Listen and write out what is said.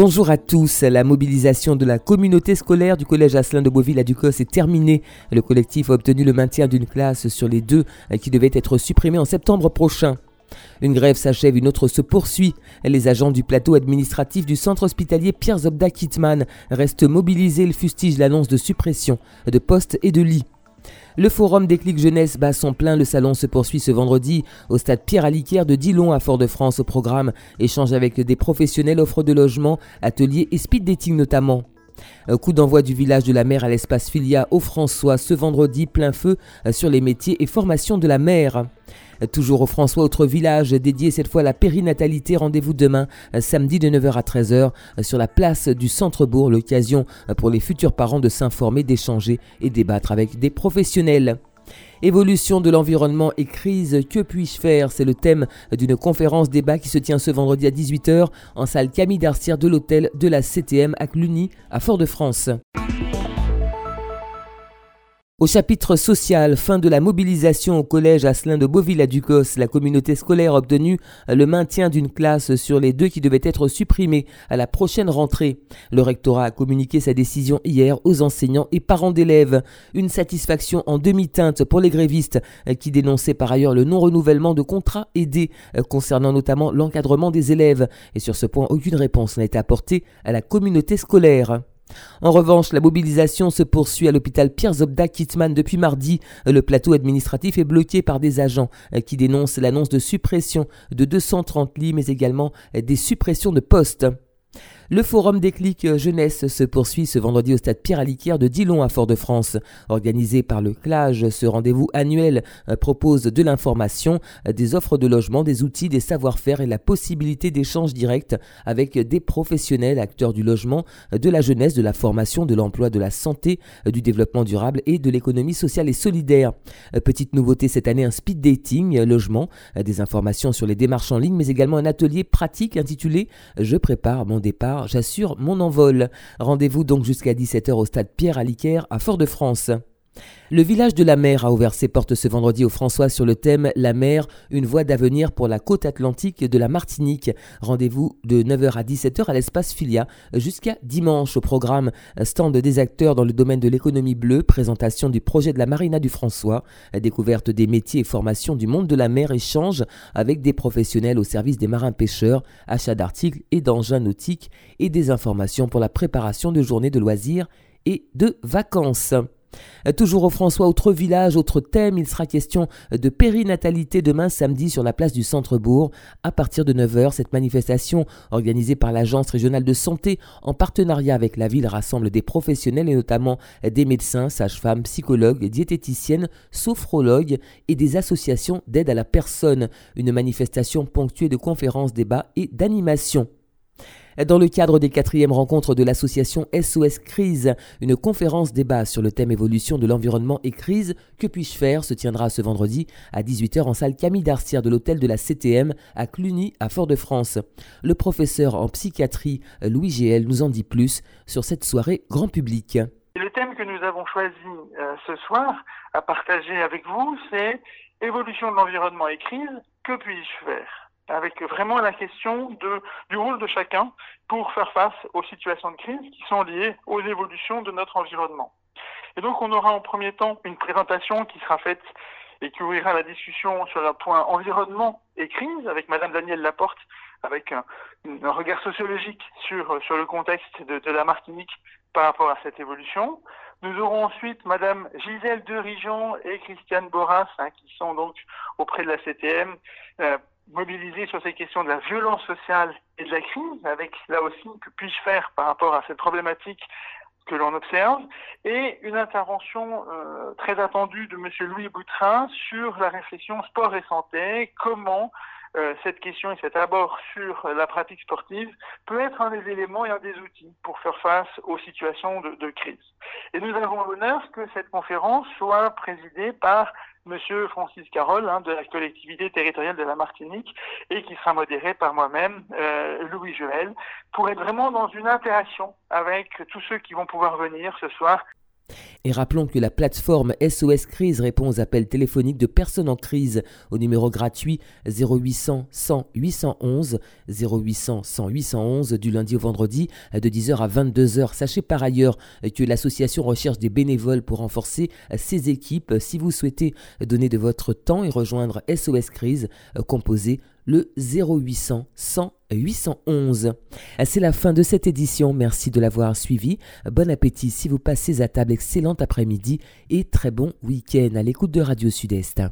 Bonjour à tous. La mobilisation de la communauté scolaire du collège Asselin de Beauville à Ducos est terminée. Le collectif a obtenu le maintien d'une classe sur les deux qui devaient être supprimées en septembre prochain. Une grève s'achève, une autre se poursuit. Les agents du plateau administratif du centre hospitalier Pierre Zobda Kitman restent mobilisés. Ils fustigent l'annonce de suppression de postes et de lits. Le forum Déclic Jeunesse bat son plein. Le salon se poursuit ce vendredi au stade Pierre Aliquer de Dillon à Fort-de-France au programme. Échange avec des professionnels, offres de logement, ateliers et speed dating notamment. Coup d'envoi du village de la mer à l'espace Filia au François ce vendredi, plein feu sur les métiers et formations de la mer. Toujours au François, autre village dédié cette fois à la périnatalité. Rendez-vous demain, samedi de 9h à 13h, sur la place du centre-bourg. L'occasion pour les futurs parents de s'informer, d'échanger et débattre avec des professionnels. Évolution de l'environnement et crise, que puis-je faire? C'est le thème d'une conférence débat qui se tient ce vendredi à 18h en salle Camille Darcière de l'hôtel de la CTM à Cluny, à Fort-de-France. Au chapitre social, fin de la mobilisation au collège Asselin de Beauville à Ducos, la communauté scolaire a obtenu le maintien d'une classe sur les deux qui devaient être supprimées à la prochaine rentrée. Le rectorat a communiqué sa décision hier aux enseignants et parents d'élèves. Une satisfaction en demi-teinte pour les grévistes qui dénonçaient par ailleurs le non-renouvellement de contrats aidés concernant notamment l'encadrement des élèves. Et sur ce point, aucune réponse n'a été apportée à la communauté scolaire. En revanche, la mobilisation se poursuit à l'hôpital Pierre Zobda Kitman depuis mardi. Le plateau administratif est bloqué par des agents qui dénoncent l'annonce de suppression de 230 lits mais également des suppressions de postes. Le forum Déclic Jeunesse se poursuit ce vendredi au stade Pierre Aliquière de Dillon à Fort-de-France. Organisé par le CLAGE, ce rendez-vous annuel euh, propose de l'information, euh, des offres de logement, des outils, des savoir-faire et la possibilité d'échanges directs avec des professionnels, acteurs du logement, euh, de la jeunesse, de la formation, de l'emploi, de la santé, du développement durable et de l'économie sociale et solidaire. Petite nouveauté cette année, un speed dating logement, des informations sur les démarches en ligne, mais également un atelier pratique intitulé Je prépare mon départ j'assure mon envol. Rendez-vous donc jusqu'à 17h au stade Pierre Aliquer à Fort-de-France. Le village de la mer a ouvert ses portes ce vendredi au François sur le thème La mer, une voie d'avenir pour la côte atlantique de la Martinique. Rendez-vous de 9h à 17h à l'espace Filia jusqu'à dimanche au programme stand des acteurs dans le domaine de l'économie bleue, présentation du projet de la marina du François, découverte des métiers et formations du monde de la mer, échange avec des professionnels au service des marins pêcheurs, achat d'articles et d'engins nautiques et des informations pour la préparation de journées de loisirs et de vacances. Toujours au François, autre village, autre thème, il sera question de périnatalité demain samedi sur la place du centre-bourg. À partir de 9h, cette manifestation organisée par l'Agence régionale de santé en partenariat avec la ville rassemble des professionnels et notamment des médecins, sages-femmes, psychologues, diététiciennes, sophrologues et des associations d'aide à la personne. Une manifestation ponctuée de conférences, débats et d'animations. Dans le cadre des quatrièmes rencontres de l'association SOS Crise, une conférence débat sur le thème évolution de l'environnement et crise, que puis-je faire, se tiendra ce vendredi à 18h en salle Camille Darcière de l'hôtel de la CTM à Cluny, à Fort-de-France. Le professeur en psychiatrie Louis GL nous en dit plus sur cette soirée grand public. Le thème que nous avons choisi euh, ce soir à partager avec vous, c'est évolution de l'environnement et crise, que puis-je faire? Avec vraiment la question du rôle de chacun pour faire face aux situations de crise qui sont liées aux évolutions de notre environnement. Et donc on aura en premier temps une présentation qui sera faite et qui ouvrira la discussion sur le point environnement et crise avec Madame Danielle Laporte, avec un, regard sociologique sur, sur le contexte de, de, la Martinique par rapport à cette évolution. Nous aurons ensuite Madame Gisèle Derigeon et Christiane Boras, hein, qui sont donc auprès de la CTM, euh, mobilisés sur ces questions de la violence sociale et de la crise, avec là aussi que puis-je faire par rapport à cette problématique que l'on observe, et une intervention euh, très attendue de M. Louis Boutrin sur la réflexion sport et santé, comment euh, cette question et cet abord sur la pratique sportive peut être un des éléments et un des outils pour faire face aux situations de, crise. Et nous avons l'honneur que cette conférence soit présidée par Monsieur Francis Carole hein, de la collectivité territoriale de la Martinique et qui sera modéré par moi-même, euh, Louis Joël, pour être vraiment dans une interaction avec tous ceux qui vont pouvoir venir ce soir Et rappelons que la plateforme SOS Crise répond aux appels téléphoniques de personnes en crise au numéro gratuit 0800 100 811 0800 100 811 du lundi au vendredi de 10h à 22h. Sachez par ailleurs que l'association recherche des bénévoles pour renforcer ses équipes. Si vous souhaitez donner de votre temps et rejoindre SOS Crise, composez le 0800 100 811. C'est la fin de cette édition. Merci de l'avoir suivi. Bon appétit si vous passez à table. Excellent après-midi et très bon week-end à l'écoute de Radio Sud-Est.